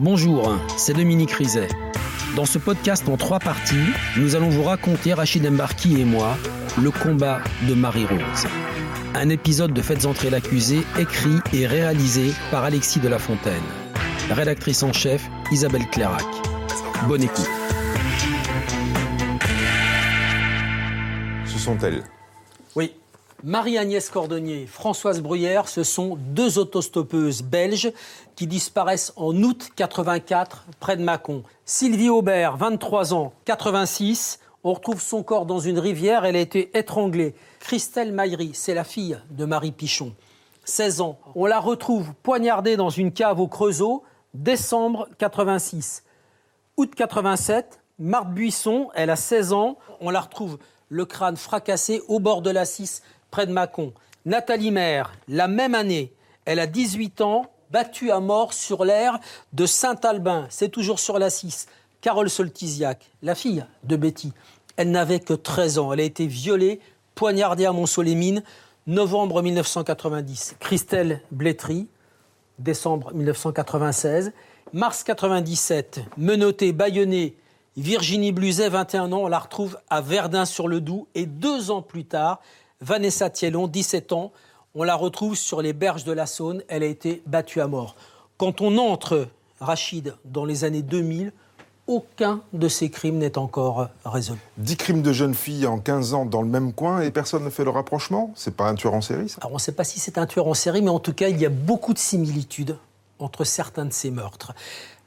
Bonjour, c'est Dominique Rizet. Dans ce podcast en trois parties, nous allons vous raconter, Rachid Embarki et moi, le combat de Marie-Rose. Un épisode de Faites entrer l'accusé écrit et réalisé par Alexis de la Fontaine. Rédactrice en chef, Isabelle Clairac. Bonne écoute. Ce sont elles. Oui. Marie-Agnès Cordonnier, Françoise Bruyère, ce sont deux autostoppeuses belges qui disparaissent en août 84 près de Mâcon. Sylvie Aubert, 23 ans, 86. On retrouve son corps dans une rivière, elle a été étranglée. Christelle Maillery, c'est la fille de Marie Pichon, 16 ans. On la retrouve poignardée dans une cave au Creusot, décembre 86. Août 87, Marthe Buisson, elle a 16 ans. On la retrouve le crâne fracassé au bord de la Cisse, près de Mâcon. Nathalie Maire, la même année, elle a 18 ans, battue à mort sur l'air de Saint-Albin, c'est toujours sur la Cisse. Carole Soltisiac, la fille de Betty, elle n'avait que 13 ans, elle a été violée, poignardée à Mont-Solémine, novembre 1990. Christelle Blétry, décembre 1996. Mars 97, menottée, bâillonnée, Virginie Bluzet, 21 ans, on la retrouve à Verdun-sur-le-Doubs. Et deux ans plus tard, Vanessa Thiellon, 17 ans, on la retrouve sur les berges de la Saône. Elle a été battue à mort. Quand on entre, Rachid, dans les années 2000, aucun de ces crimes n'est encore résolu. Dix crimes de jeunes filles en 15 ans dans le même coin et personne ne fait le rapprochement? C'est pas un tueur en série, ça? Alors on ne sait pas si c'est un tueur en série, mais en tout cas, il y a beaucoup de similitudes entre certains de ces meurtres.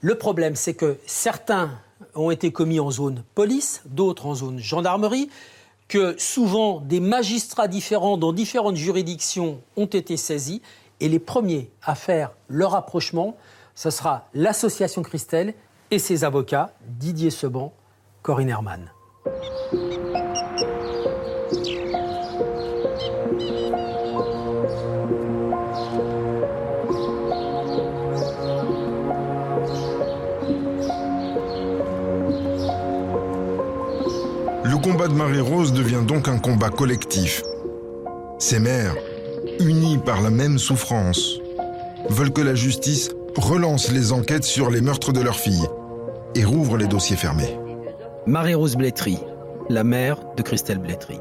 Le problème, c'est que certains ont été commis en zone police, d'autres en zone gendarmerie, que souvent des magistrats différents dans différentes juridictions ont été saisis, et les premiers à faire le rapprochement, ce sera l'association Christelle et ses avocats, Didier Seban, Corinne Herman. Combat de Marie-Rose devient donc un combat collectif. Ces mères, unies par la même souffrance, veulent que la justice relance les enquêtes sur les meurtres de leurs filles et rouvre les dossiers fermés. Marie-Rose Blétry, la mère de Christelle Blétry.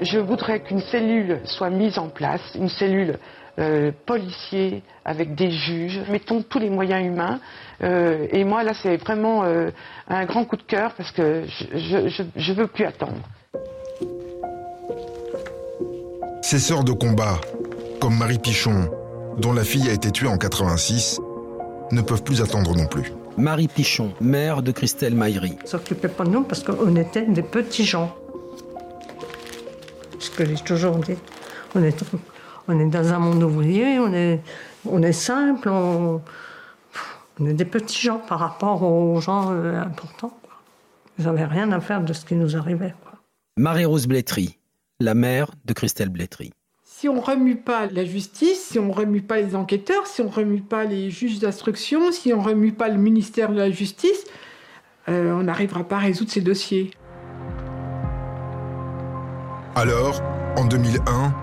Je voudrais qu'une cellule soit mise en place, une cellule euh, policier avec des juges. Mettons tous les moyens humains. Euh, et moi, là, c'est vraiment euh, un grand coup de cœur parce que je ne veux plus attendre. Ces sœurs de combat, comme Marie Pichon, dont la fille a été tuée en 86, ne peuvent plus attendre non plus. Marie Pichon, mère de Christelle Maillery. Ne s'occupait pas de nous parce qu'on était des petits gens. Ce que j'ai toujours dit. On est, on est dans un monde ouvrier, on est, on est simple, on, on est des petits gens par rapport aux gens euh, importants. Ils n'avaient rien à faire de ce qui nous arrivait. Marie-Rose Blétry, la mère de Christelle Blétry. Si on ne remue pas la justice, si on ne remue pas les enquêteurs, si on ne remue pas les juges d'instruction, si on ne remue pas le ministère de la Justice, euh, on n'arrivera pas à résoudre ces dossiers. Alors, en 2001,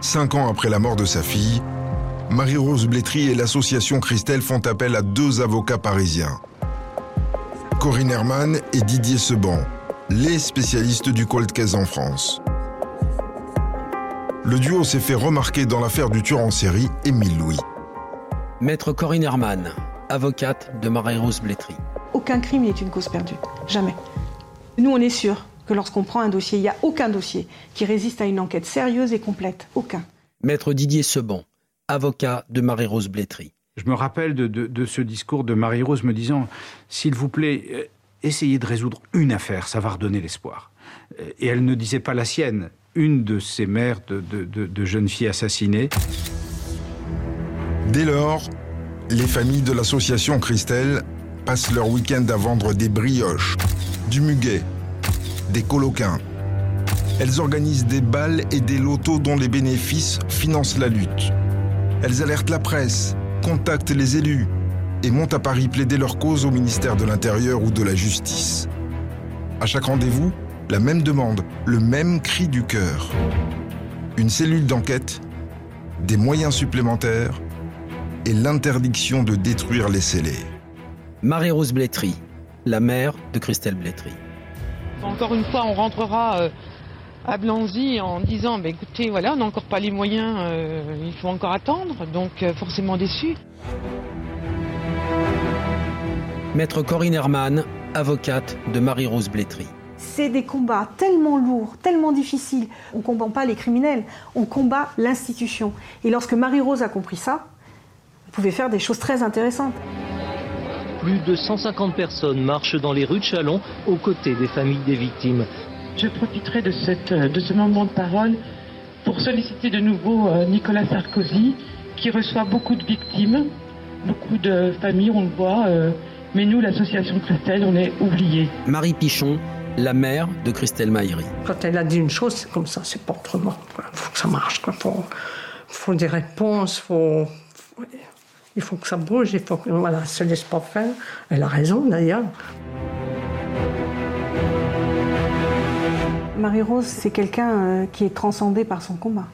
cinq ans après la mort de sa fille, Marie-Rose Blétry et l'association Christelle font appel à deux avocats parisiens. Corinne Herman et Didier Seban, les spécialistes du cold case en France. Le duo s'est fait remarquer dans l'affaire du tueur en série Émile Louis. Maître Corinne Herman, avocate de Marie-Rose Blétry. Aucun crime n'est une cause perdue. Jamais. Nous, on est sûr que lorsqu'on prend un dossier, il n'y a aucun dossier qui résiste à une enquête sérieuse et complète. Aucun. Maître Didier Seban, avocat de Marie-Rose Blétry. Je me rappelle de, de ce discours de Marie-Rose me disant S'il vous plaît, euh, essayez de résoudre une affaire, ça va redonner l'espoir. Euh, et elle ne disait pas la sienne, une de ces mères de, de, de jeunes filles assassinées. Dès lors, les familles de l'association Christelle passent leur week-end à vendre des brioches, du muguet, des coloquins. Elles organisent des balles et des lotos dont les bénéfices financent la lutte. Elles alertent la presse, contactent les élus et montent à Paris plaider leur cause au ministère de l'Intérieur ou de la Justice. À chaque rendez-vous, la même demande, le même cri du cœur. Une cellule d'enquête, des moyens supplémentaires et l'interdiction de détruire les scellés. Marie-Rose Blétry, la mère de Christelle Blétry. Encore une fois, on rentrera euh, à Blanzy en disant bah, écoutez, voilà, on n'a encore pas les moyens, euh, il faut encore attendre, donc euh, forcément déçu. Maître Corinne Herman, avocate de Marie-Rose Blétry. C'est des combats tellement lourds, tellement difficiles. On ne combat pas les criminels, on combat l'institution. Et lorsque Marie-Rose a compris ça, on pouvait faire des choses très intéressantes. Plus de 150 personnes marchent dans les rues de Chalon aux côtés des familles des victimes. Je profiterai de, cette, de ce moment de parole pour solliciter de nouveau euh, Nicolas Sarkozy, qui reçoit beaucoup de victimes, beaucoup de familles, on le voit. euh, mais nous, l'association Christelle, on est oubliés. Marie Pichon, la mère de Christelle Maïri. Quand elle a dit une chose, c'est comme ça, c'est pas autrement. Il faut que ça marche. Il faut, faut des réponses, faut, faut- il faut que ça bouge, il faut que. Voilà, elle se laisse pas faire. Elle a raison d'ailleurs. Marie-Rose, c'est quelqu'un euh, qui est transcendé par son combat,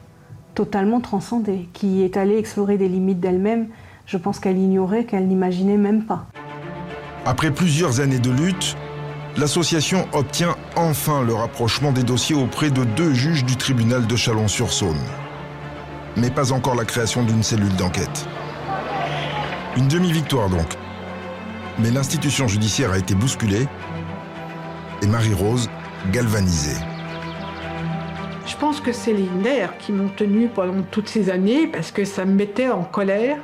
totalement transcendé, qui est allé explorer des limites d'elle-même, je pense qu'elle ignorait, qu'elle n'imaginait même pas. Après plusieurs années de lutte, l'association obtient enfin le rapprochement des dossiers auprès de deux juges du tribunal de Chalon-sur-Saône. Mais pas encore la création d'une cellule d'enquête. Une demi-victoire donc. Mais l'institution judiciaire a été bousculée et Marie-Rose galvanisée. Je pense que c'est les nerfs qui m'ont tenu pendant toutes ces années parce que ça me mettait en colère.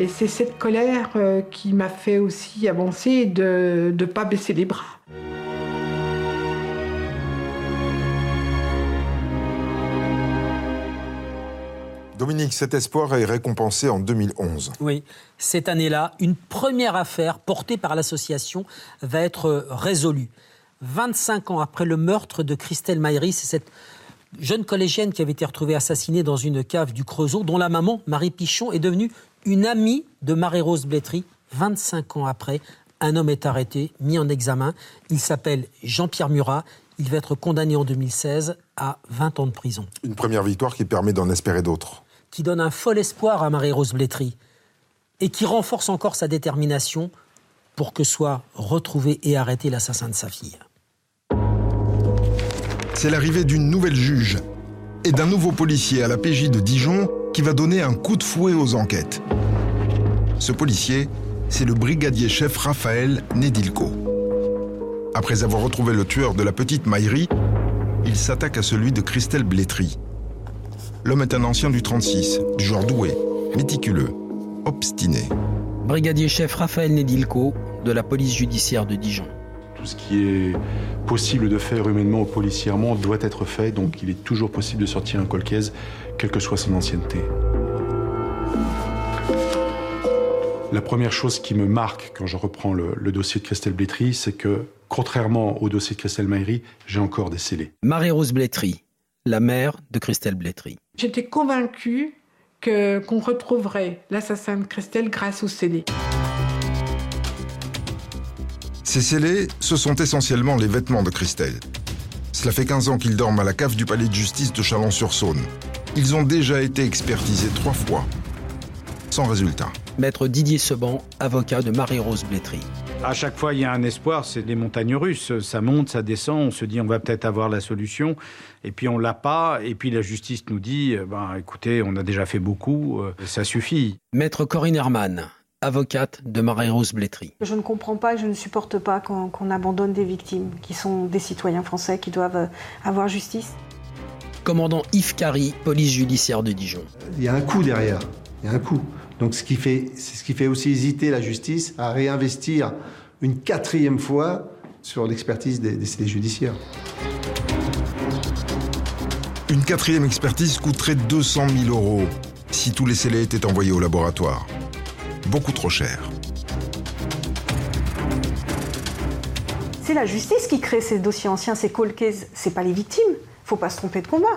Et c'est cette colère euh, qui m'a fait aussi avancer de ne pas baisser les bras. Dominique, cet espoir est récompensé en 2011. Oui, cette année-là, une première affaire portée par l'association va être résolue. 25 ans après le meurtre de Christelle Maïri, c'est cette jeune collégienne qui avait été retrouvée assassinée dans une cave du Creusot, dont la maman, Marie Pichon, est devenue une amie de Marie-Rose Blétry. 25 ans après, un homme est arrêté, mis en examen. Il s'appelle Jean-Pierre Murat. Il va être condamné en 2016 à 20 ans de prison. Une première victoire qui permet d'en espérer d'autres. Qui donne un fol espoir à Marie-Rose Blétry et qui renforce encore sa détermination pour que soit retrouvé et arrêté l'assassin de sa fille. C'est l'arrivée d'une nouvelle juge et d'un nouveau policier à la PJ de Dijon qui va donner un coup de fouet aux enquêtes. Ce policier, c'est le brigadier chef Raphaël Nedilko. Après avoir retrouvé le tueur de la petite Maïri, il s'attaque à celui de Christelle Blétry. L'homme est un ancien du 36, du genre doué, méticuleux, obstiné. Brigadier chef Raphaël Nedilko de la police judiciaire de Dijon. Tout ce qui est possible de faire humainement ou policièrement doit être fait, donc il est toujours possible de sortir un colcaise, quelle que soit son ancienneté. La première chose qui me marque quand je reprends le, le dossier de Christelle Blétry, c'est que, contrairement au dossier de Christelle Maïri, j'ai encore des scellés. Marie-Rose Blétry, la mère de Christelle Blétry. J'étais convaincue que, qu'on retrouverait l'assassin de Christelle grâce au scellé. Ces scellés, ce sont essentiellement les vêtements de Christelle. Cela fait 15 ans qu'ils dorment à la cave du palais de justice de Chalon-sur-Saône. Ils ont déjà été expertisés trois fois. Sans résultat. Maître Didier Seban, avocat de Marie-Rose Blétry. À chaque fois, il y a un espoir, c'est des montagnes russes. Ça monte, ça descend, on se dit on va peut-être avoir la solution, et puis on l'a pas, et puis la justice nous dit, euh, ben écoutez, on a déjà fait beaucoup, euh, ça suffit. Maître Corinne Herman, avocate de Marie-Rose Blétry. Je ne comprends pas et je ne supporte pas qu'on abandonne des victimes qui sont des citoyens français qui doivent euh, avoir justice. Commandant Yves Carry, police judiciaire de Dijon. Il y a un coût derrière. Il y a un coût. Donc ce qui fait, c'est ce qui fait aussi hésiter la justice à réinvestir une quatrième fois sur l'expertise des, des scellés judiciaires. Une quatrième expertise coûterait 200 000 euros si tous les scellés étaient envoyés au laboratoire. Beaucoup trop cher. C'est la justice qui crée ces dossiers anciens, ces cold cases. C'est pas les victimes. Faut pas se tromper de combat.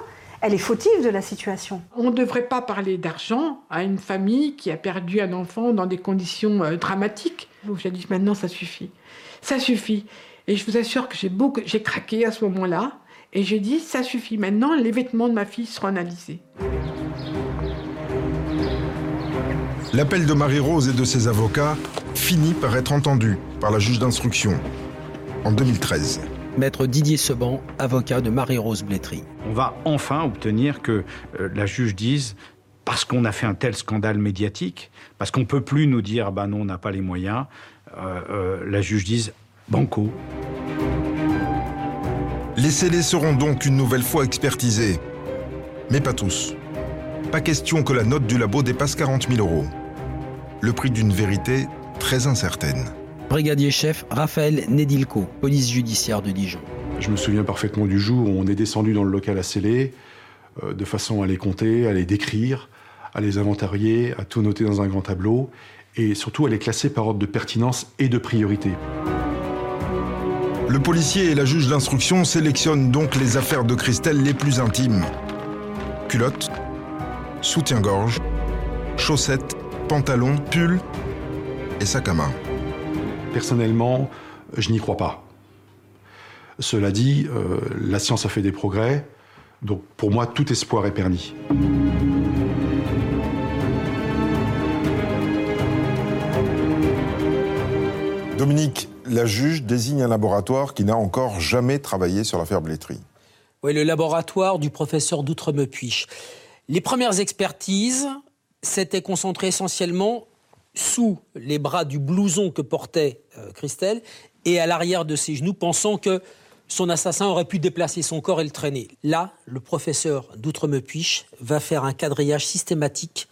Elle est fautive de la situation. On ne devrait pas parler d'argent à une famille qui a perdu un enfant dans des conditions euh, dramatiques. Donc j'ai dit maintenant ça suffit. Ça suffit. Et je vous assure que j'ai beaucoup, j'ai craqué à ce moment-là. Et j'ai dit ça suffit. Maintenant les vêtements de ma fille seront analysés. L'appel de Marie-Rose et de ses avocats finit par être entendu par la juge d'instruction en 2013. Maître Didier Seban, avocat de Marie-Rose Blétry. On va enfin obtenir que euh, la juge dise parce qu'on a fait un tel scandale médiatique, parce qu'on ne peut plus nous dire bah non, on n'a pas les moyens, euh, euh, la juge dise banco. Les scellés seront donc une nouvelle fois expertisés. Mais pas tous. Pas question que la note du labo dépasse 40 000 euros. Le prix d'une vérité très incertaine. Brigadier chef Raphaël Nedilko, police judiciaire de Dijon. Je me souviens parfaitement du jour où on est descendu dans le local à sceller, euh, de façon à les compter, à les décrire, à les inventarier, à tout noter dans un grand tableau, et surtout à les classer par ordre de pertinence et de priorité. Le policier et la juge d'instruction sélectionnent donc les affaires de Christelle les plus intimes. Culotte, soutien-gorge, chaussettes, pantalons, pull et sac à main. Personnellement, je n'y crois pas. Cela dit, euh, la science a fait des progrès, donc pour moi, tout espoir est permis. Dominique, la juge désigne un laboratoire qui n'a encore jamais travaillé sur l'affaire Blétry. Oui, le laboratoire du professeur d'Outre-me-Puich. Les premières expertises s'étaient concentrées essentiellement sous les bras du blouson que portait euh, Christelle et à l'arrière de ses genoux, pensant que son assassin aurait pu déplacer son corps et le traîner. Là, le professeur d'Outre-me-Puich va faire un quadrillage systématique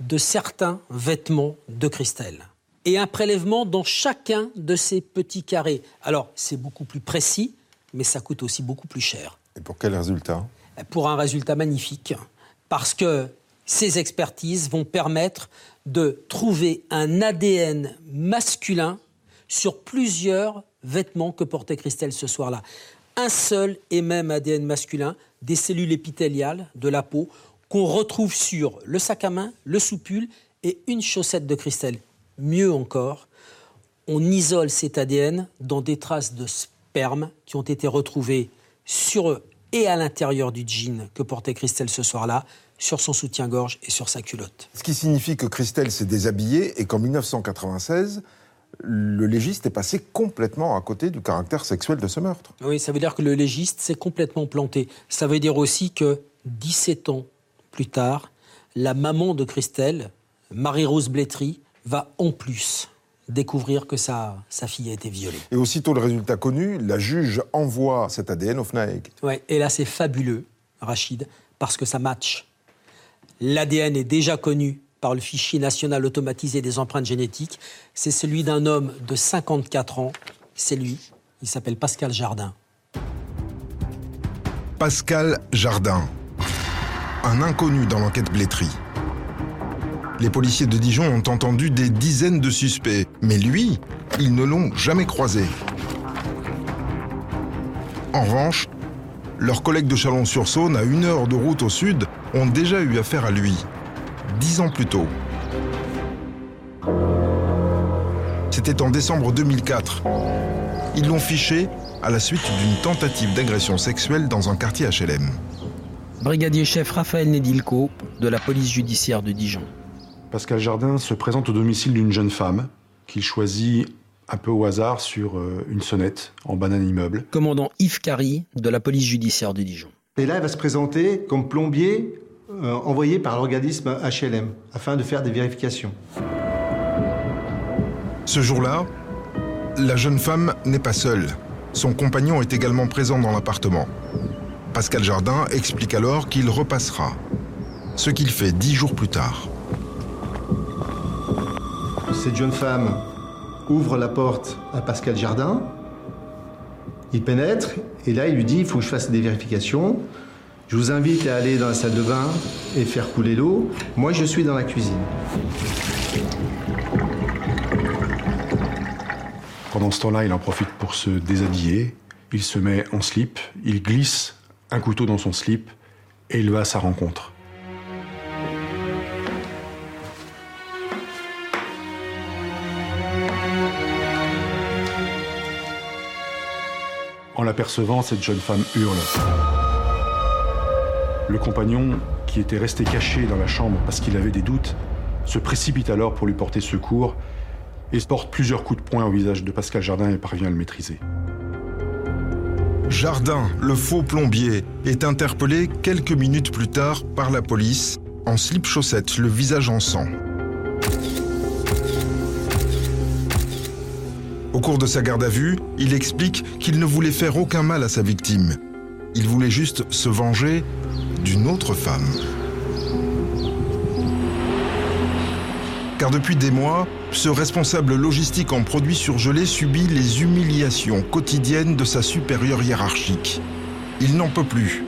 de certains vêtements de Christelle et un prélèvement dans chacun de ces petits carrés. Alors, c'est beaucoup plus précis, mais ça coûte aussi beaucoup plus cher. Et pour quel résultat? Pour un résultat magnifique, parce que ces expertises vont permettre de trouver un ADN masculin sur plusieurs vêtements que portait Christelle ce soir-là. Un seul et même ADN masculin, des cellules épithéliales de la peau, qu'on retrouve sur le sac à main, le soupule et une chaussette de Christelle. Mieux encore, on isole cet ADN dans des traces de sperme qui ont été retrouvées sur eux et à l'intérieur du jean que portait Christelle ce soir-là, sur son soutien-gorge et sur sa culotte. Ce qui signifie que Christelle s'est déshabillée et qu'en 1996, le légiste est passé complètement à côté du caractère sexuel de ce meurtre. Oui, ça veut dire que le légiste s'est complètement planté. Ça veut dire aussi que 17 ans plus tard, la maman de Christelle, Marie-Rose Blétry, va en plus découvrir que sa, sa fille a été violée. Et aussitôt le résultat connu, la juge envoie cet ADN au FNAEG. Ouais, et là c'est fabuleux, Rachid, parce que ça match. L'ADN est déjà connu par le fichier national automatisé des empreintes génétiques. C'est celui d'un homme de 54 ans. C'est lui. Il s'appelle Pascal Jardin. Pascal Jardin, un inconnu dans l'enquête Blétry. Les policiers de Dijon ont entendu des dizaines de suspects, mais lui, ils ne l'ont jamais croisé. En revanche, leurs collègues de Chalon-sur-Saône, à une heure de route au sud, ont déjà eu affaire à lui, dix ans plus tôt. C'était en décembre 2004. Ils l'ont fiché à la suite d'une tentative d'agression sexuelle dans un quartier HLM. Brigadier chef Raphaël Nedilko de la police judiciaire de Dijon. Pascal Jardin se présente au domicile d'une jeune femme qu'il choisit un peu au hasard sur euh, une sonnette en bas d'un immeuble. Commandant Yves Carry de la police judiciaire de Dijon. Et là, elle va se présenter comme plombier euh, envoyé par l'organisme HLM afin de faire des vérifications. Ce jour-là, la jeune femme n'est pas seule. Son compagnon est également présent dans l'appartement. Pascal Jardin explique alors qu'il repassera. Ce qu'il fait dix jours plus tard. Cette jeune femme ouvre la porte à Pascal Jardin. Il pénètre et là il lui dit il faut que je fasse des vérifications. Je vous invite à aller dans la salle de bain et faire couler l'eau. Moi je suis dans la cuisine. Pendant ce temps-là, il en profite pour se déshabiller. Il se met en slip, il glisse un couteau dans son slip et il va à sa rencontre. En l'apercevant, cette jeune femme hurle. Le compagnon, qui était resté caché dans la chambre parce qu'il avait des doutes, se précipite alors pour lui porter secours et porte plusieurs coups de poing au visage de Pascal Jardin et parvient à le maîtriser. Jardin, le faux plombier, est interpellé quelques minutes plus tard par la police en slip-chaussette, le visage en sang. Au cours de sa garde à vue, il explique qu'il ne voulait faire aucun mal à sa victime. Il voulait juste se venger d'une autre femme. Car depuis des mois, ce responsable logistique en produits surgelés subit les humiliations quotidiennes de sa supérieure hiérarchique. Il n'en peut plus.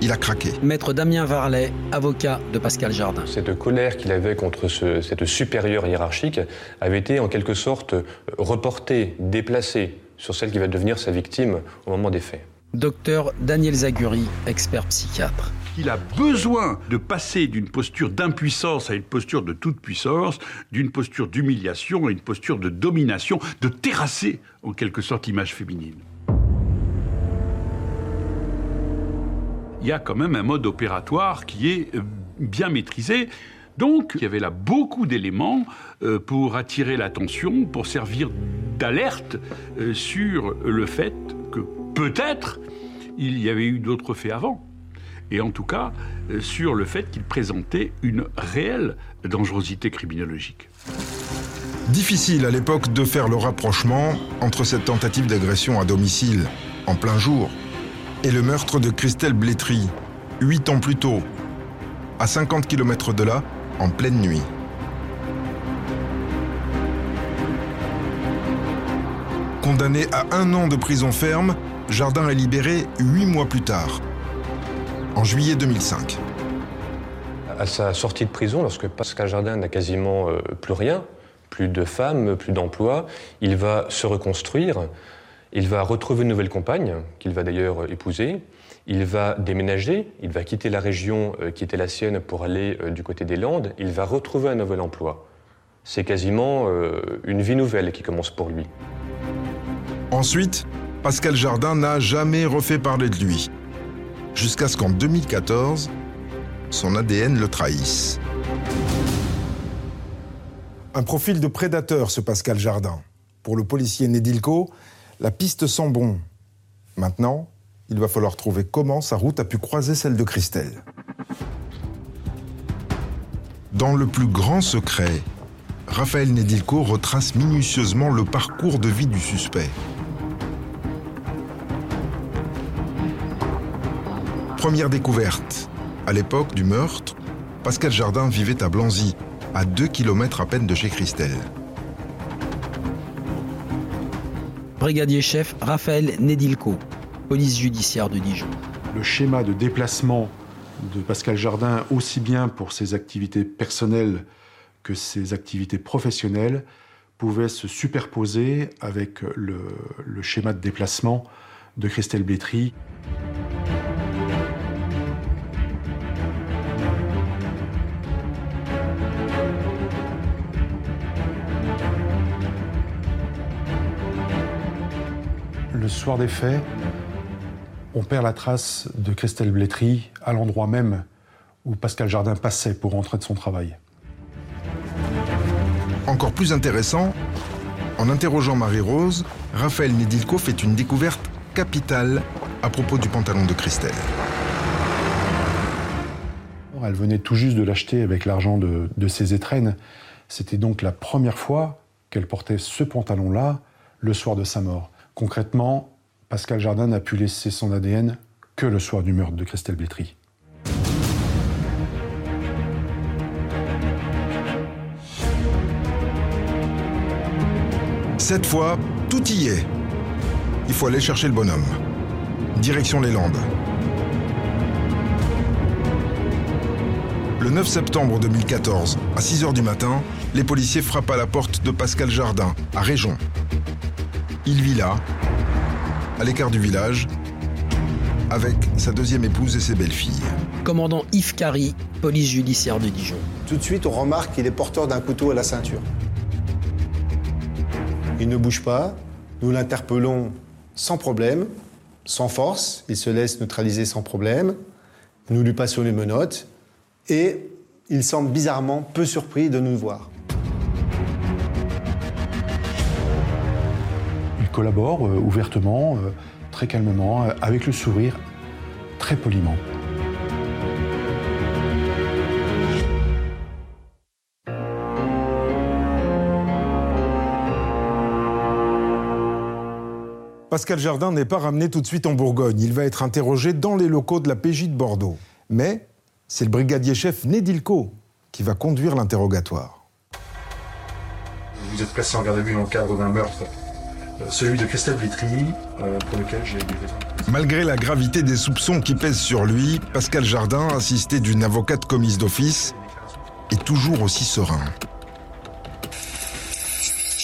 Il a craqué. Maître Damien Varlet, avocat de Pascal Jardin. Cette colère qu'il avait contre ce, cette supérieure hiérarchique avait été en quelque sorte reportée, déplacée sur celle qui va devenir sa victime au moment des faits. Docteur Daniel Zaguri, expert psychiatre. Il a besoin de passer d'une posture d'impuissance à une posture de toute puissance, d'une posture d'humiliation à une posture de domination, de terrasser en quelque sorte l'image féminine. Il y a quand même un mode opératoire qui est euh, bien maîtrisé. Donc, il y avait là beaucoup d'éléments euh, pour attirer l'attention, pour servir d'alerte euh, sur le fait que peut-être il y avait eu d'autres faits avant. Et en tout cas, sur le fait qu'il présentait une réelle dangerosité criminologique. Difficile à l'époque de faire le rapprochement entre cette tentative d'agression à domicile, en plein jour, et le meurtre de Christelle Blétry, huit ans plus tôt, à 50 km de là, en pleine nuit. Condamné à un an de prison ferme, Jardin est libéré huit mois plus tard, en juillet 2005. À sa sortie de prison, lorsque Pascal Jardin n'a quasiment euh, plus rien, plus de femmes, plus d'emploi, il va se reconstruire. Il va retrouver une nouvelle compagne, qu'il va d'ailleurs épouser. Il va déménager, il va quitter la région euh, qui était la sienne pour aller euh, du côté des Landes. Il va retrouver un nouvel emploi. C'est quasiment euh, une vie nouvelle qui commence pour lui. Ensuite, Pascal Jardin n'a jamais refait parler de lui. Jusqu'à ce qu'en 2014, son ADN le trahisse. Un profil de prédateur, ce Pascal Jardin. Pour le policier Nedilko, la piste sent bon. Maintenant, il va falloir trouver comment sa route a pu croiser celle de Christelle. Dans le plus grand secret, Raphaël Nedilko retrace minutieusement le parcours de vie du suspect. Première découverte. À l'époque du meurtre, Pascal Jardin vivait à Blanzy, à 2 km à peine de chez Christelle. Brigadier chef Raphaël Nedilko, police judiciaire de Dijon. Le schéma de déplacement de Pascal Jardin, aussi bien pour ses activités personnelles que ses activités professionnelles, pouvait se superposer avec le, schéma de déplacement de Christelle Blétry. Le soir des faits, on perd la trace de Christelle Blétry à l'endroit même où Pascal Jardin passait pour rentrer de son travail. Encore plus intéressant, en interrogeant Marie-Rose, Raphaël Nedilko fait une découverte capitale à propos du pantalon de Christelle. Elle venait tout juste de l'acheter avec l'argent de, de ses étrennes. C'était donc la première fois qu'elle portait ce pantalon-là le soir de sa mort. Concrètement, Pascal Jardin n'a pu laisser son ADN que le soir du meurtre de Christelle Blétry. Cette fois, tout y est. Il faut aller chercher le bonhomme. Direction les Landes. Le 9 septembre 2014, à 6 h du matin, les policiers frappent à la porte de Pascal Jardin, à Réjon. Il vit là, à l'écart du village, avec sa deuxième épouse et ses belles-filles. Commandant Yves Carry, police judiciaire de Dijon. Tout de suite, on remarque qu'il est porteur d'un couteau à la ceinture. Il ne bouge pas. Nous l'interpellons sans problème, sans force. Il se laisse neutraliser sans problème. Nous lui passons les menottes et Il semble bizarrement peu surpris de nous voir. Collabore euh, ouvertement, euh, très calmement, euh, avec le sourire, très poliment. Pascal Jardin n'est pas ramené tout de suite en Bourgogne. Il va être interrogé dans les locaux de la PJ de Bordeaux. Mais c'est le brigadier-chef Nedilko qui va conduire l'interrogatoire. Vous êtes placé en garde à vue dans le cadre d'un meurtre, celui de Christelle Vitry, euh, pour lequel j'ai. Malgré la gravité des soupçons qui pèsent sur lui, Pascal Jardin, assisté d'une avocate commise d'office, est toujours aussi serein.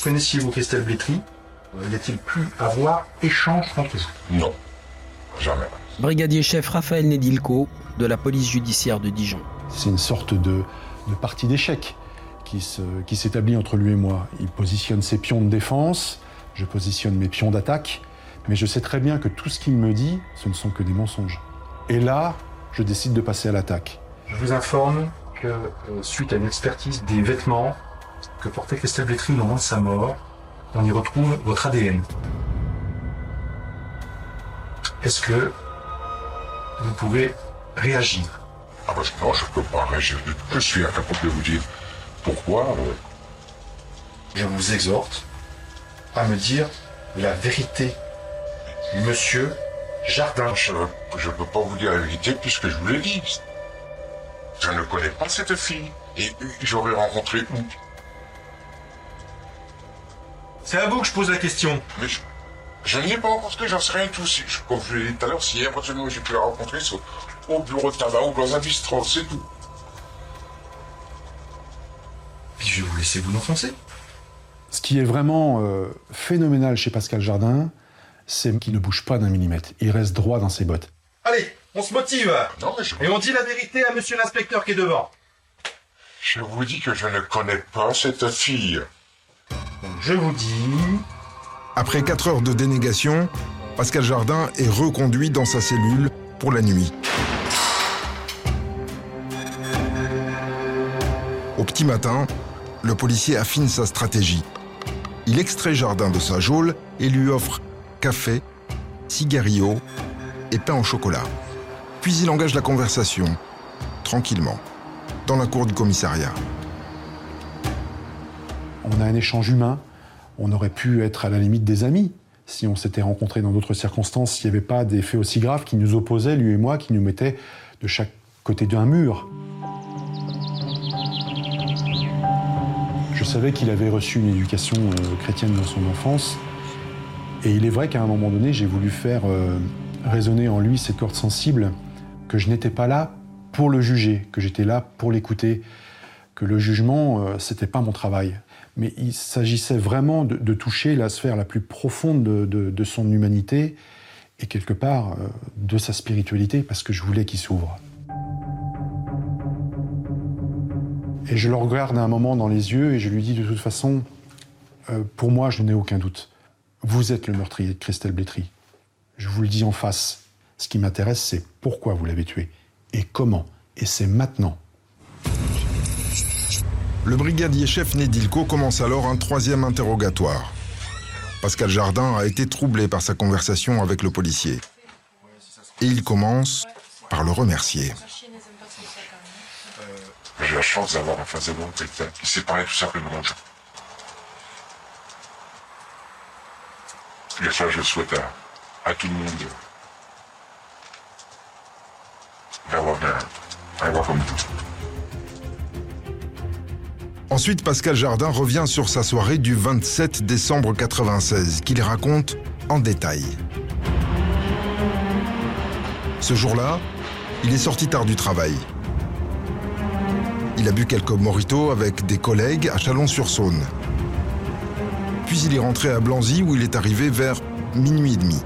Connaissiez-vous Christelle Vitry? Euh, Y a-t-il pu avoir échange entre vous Non, jamais. Brigadier-chef Raphaël Nedilko de la police judiciaire de Dijon. C'est une sorte de, de partie d'échec qui se- qui s'établit entre lui et moi. Il positionne ses pions de défense, je positionne mes pions d'attaque, mais je sais très bien que tout ce qu'il me dit, ce ne sont que des mensonges. Et là, je décide de passer à l'attaque. Je vous informe que, euh, suite à une expertise des vêtements que portait Christelle Blétry au moment de sa mort, on y retrouve votre ADN. Est-ce que vous pouvez réagir? Ah bah non, je peux pas réagir du tout. Je suis incapable de vous dire pourquoi. euh, Je vous exhorte à me dire la vérité. Monsieur Jardin. Je ne peux pas vous dire la vérité puisque je vous l'ai dit. Je ne connais pas cette fille. Et j'aurais rencontré où? C'est à vous que je pose la question. Mais je, je n'y ai pas parce que j'en sais rien tout. Si- je- Comme je l'ai dit tout à l'heure, si éventuellement j'ai pu la rencontrer c'est au bureau de tabac ou dans un bistrot, c'est tout. Puis je vais vous laisser vous enfoncer. Ce qui est vraiment euh, phénoménal chez Pascal Jardin, c'est qu'il ne bouge pas d'un millimètre. Il reste droit dans ses bottes. Allez, on se motive Non, mais je, et on dit la vérité à monsieur l'inspecteur qui est devant. je vous dis que je ne connais pas cette fille. Je vous dis. Après 4 heures de dénégation, Pascal Jardin est reconduit dans sa cellule pour la nuit. Au petit matin, le policier affine sa stratégie. Il extrait Jardin de sa geôle et lui offre café, cigarillo et pain au chocolat. Puis il engage la conversation, tranquillement, dans la cour du commissariat. On a un échange humain. On aurait pu être à la limite des amis si on s'était rencontrés dans d'autres circonstances, s'il n'y avait pas des faits aussi graves qui nous opposaient, lui et moi, qui nous mettaient de chaque côté d'un mur. Je savais qu'il avait reçu une éducation euh, chrétienne dans son enfance. Et il est vrai qu'à un moment donné, j'ai voulu faire euh, résonner en lui cette corde sensible, que je n'étais pas là pour le juger, que j'étais là pour l'écouter, que le jugement, euh, c'était pas mon travail. Mais il s'agissait vraiment de, toucher la sphère la plus profonde de, de- son humanité et quelque part de sa spiritualité, parce que je voulais qu'il s'ouvre. Et je le regarde un moment dans les yeux et je lui dis de toute façon, euh, pour moi, je n'ai aucun doute. Vous êtes le meurtrier de Christelle Blétry. Je vous le dis en face. Ce qui m'intéresse, c'est pourquoi vous l'avez tué et comment. Et c'est maintenant. Le brigadier-chef Nedilko commence alors un troisième interrogatoire. Pascal Jardin a été troublé par sa conversation avec le policier. Et il commence par le remercier. J'ai la chance d'avoir en face de moi qui sait parler tout simplement gens. Et ça, je souhaite à, tout le monde d'avoir un, comme vous. Ensuite, Pascal Jardin revient sur sa soirée du 27 décembre 96, qu'il raconte en détail. Ce jour-là, il est sorti tard du travail. Il a bu quelques mojitos avec des collègues à Chalon-sur-Saône. Puis il est rentré à Blanzy où il est arrivé vers minuit et demi.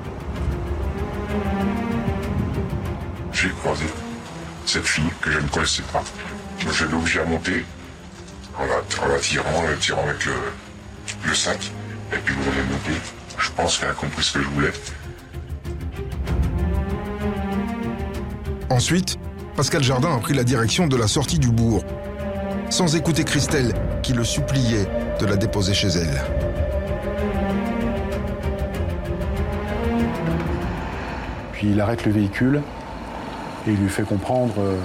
J'ai croisé cette fille que je ne connaissais pas. Je l'ai obligé à monter en la, en la tirant, en la tirant avec le, le sac. Et puis on est monté. Je pense qu'elle a compris ce que je voulais. Ensuite, Pascal Jardin a pris la direction de la sortie du bourg, sans écouter Christelle qui le suppliait de la déposer chez elle. Puis il arrête le véhicule et il lui fait comprendre euh,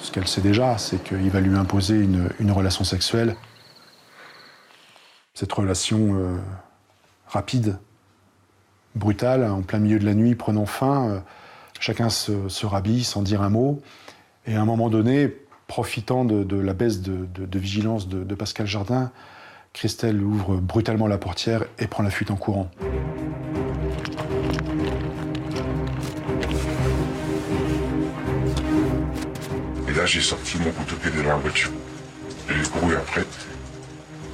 ce qu'elle sait déjà, c'est qu'il va lui imposer une, relation sexuelle. Cette relation euh, rapide, brutale, en plein milieu de la nuit, prenant fin, euh, chacun se, se sans dire un mot. Et à un moment donné, profitant de, la baisse de, vigilance de, Pascal Jardin, Christelle ouvre brutalement la portière et prend la fuite en courant. Et là, j'ai sorti mon couteau pédé dans la voiture. J'ai couru après.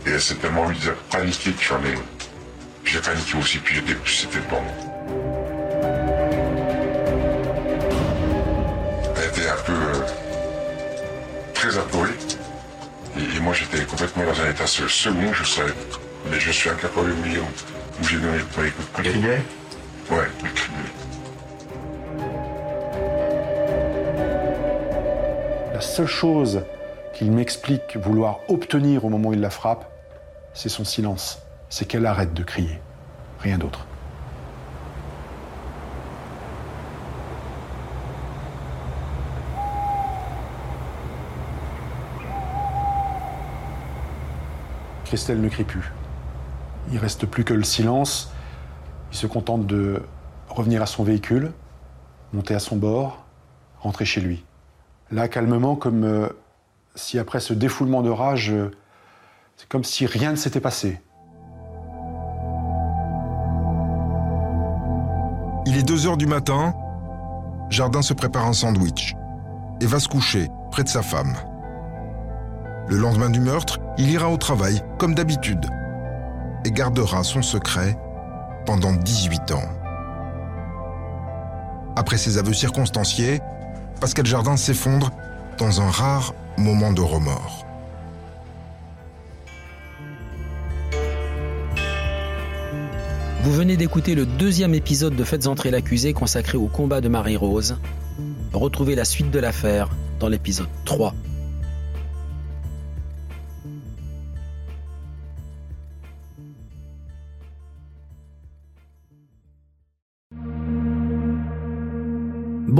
Et elle s'est tellement à paniquer que j'en ai. J'ai paniqué aussi, puis j'étais, c'était moi. J'étais complètement dans un état se- second, je savais. Mais je suis incapable de dire où j'ai donné le premier coup de Ouais, criait. La seule chose qu'il m'explique vouloir obtenir au moment où il la frappe, c'est son silence. C'est qu'elle arrête de crier. Rien d'autre. Christelle ne crie plus. Il reste plus que le silence. Il se contente de revenir à son véhicule, monter à son bord, rentrer chez lui. Là, calmement, comme euh, si après ce défoulement de rage, euh, c'est comme si rien ne s'était passé. Il est 2 heures du matin. Jardin se prépare un sandwich et va se coucher près de sa femme. Le lendemain du meurtre, il ira au travail, comme d'habitude, et gardera son secret pendant 18 ans. Après ses aveux circonstanciés, Pascal Jardin s'effondre dans un rare moment de remords. Vous venez d'écouter le deuxième épisode de Faites entrer l'accusé consacré au combat de Marie-Rose. Retrouvez la suite de l'affaire dans l'épisode 3.